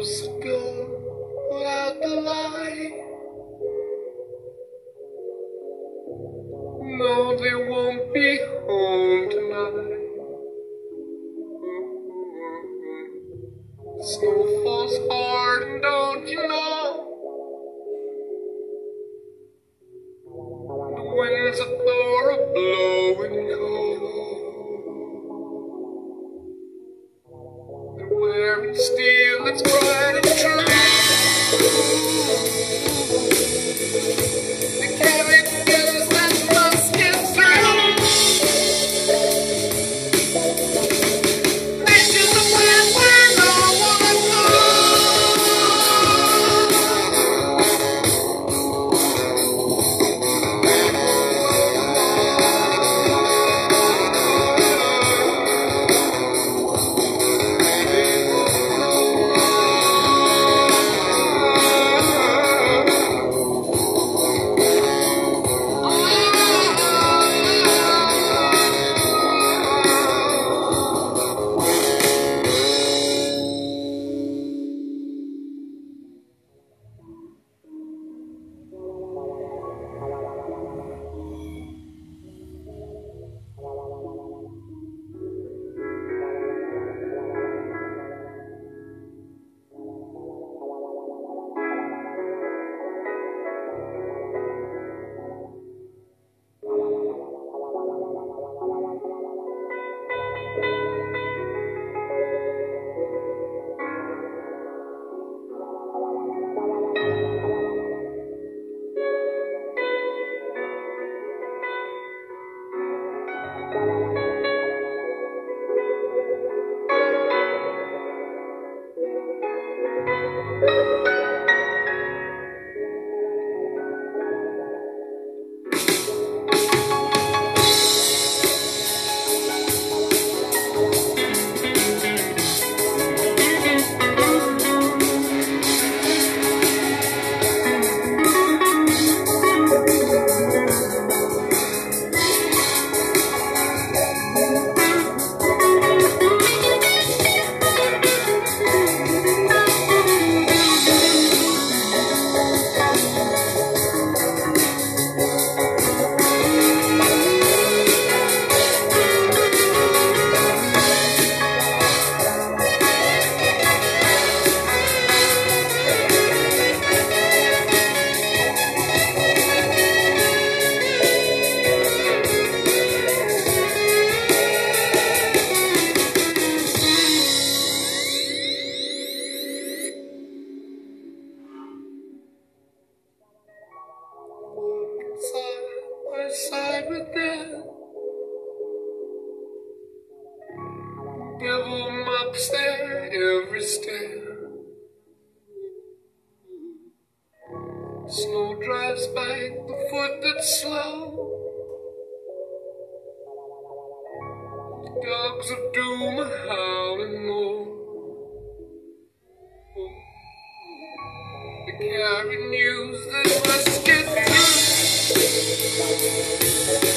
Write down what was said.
close the light. No, they won't be home tonight. Snow falls hard, don't you know? They're wearing steel that's bright and true. Side side with them. Give 'em up there every step. Snow drives by the foot that's slow. Dogs of doom are howling more. They carry news that must get through. Música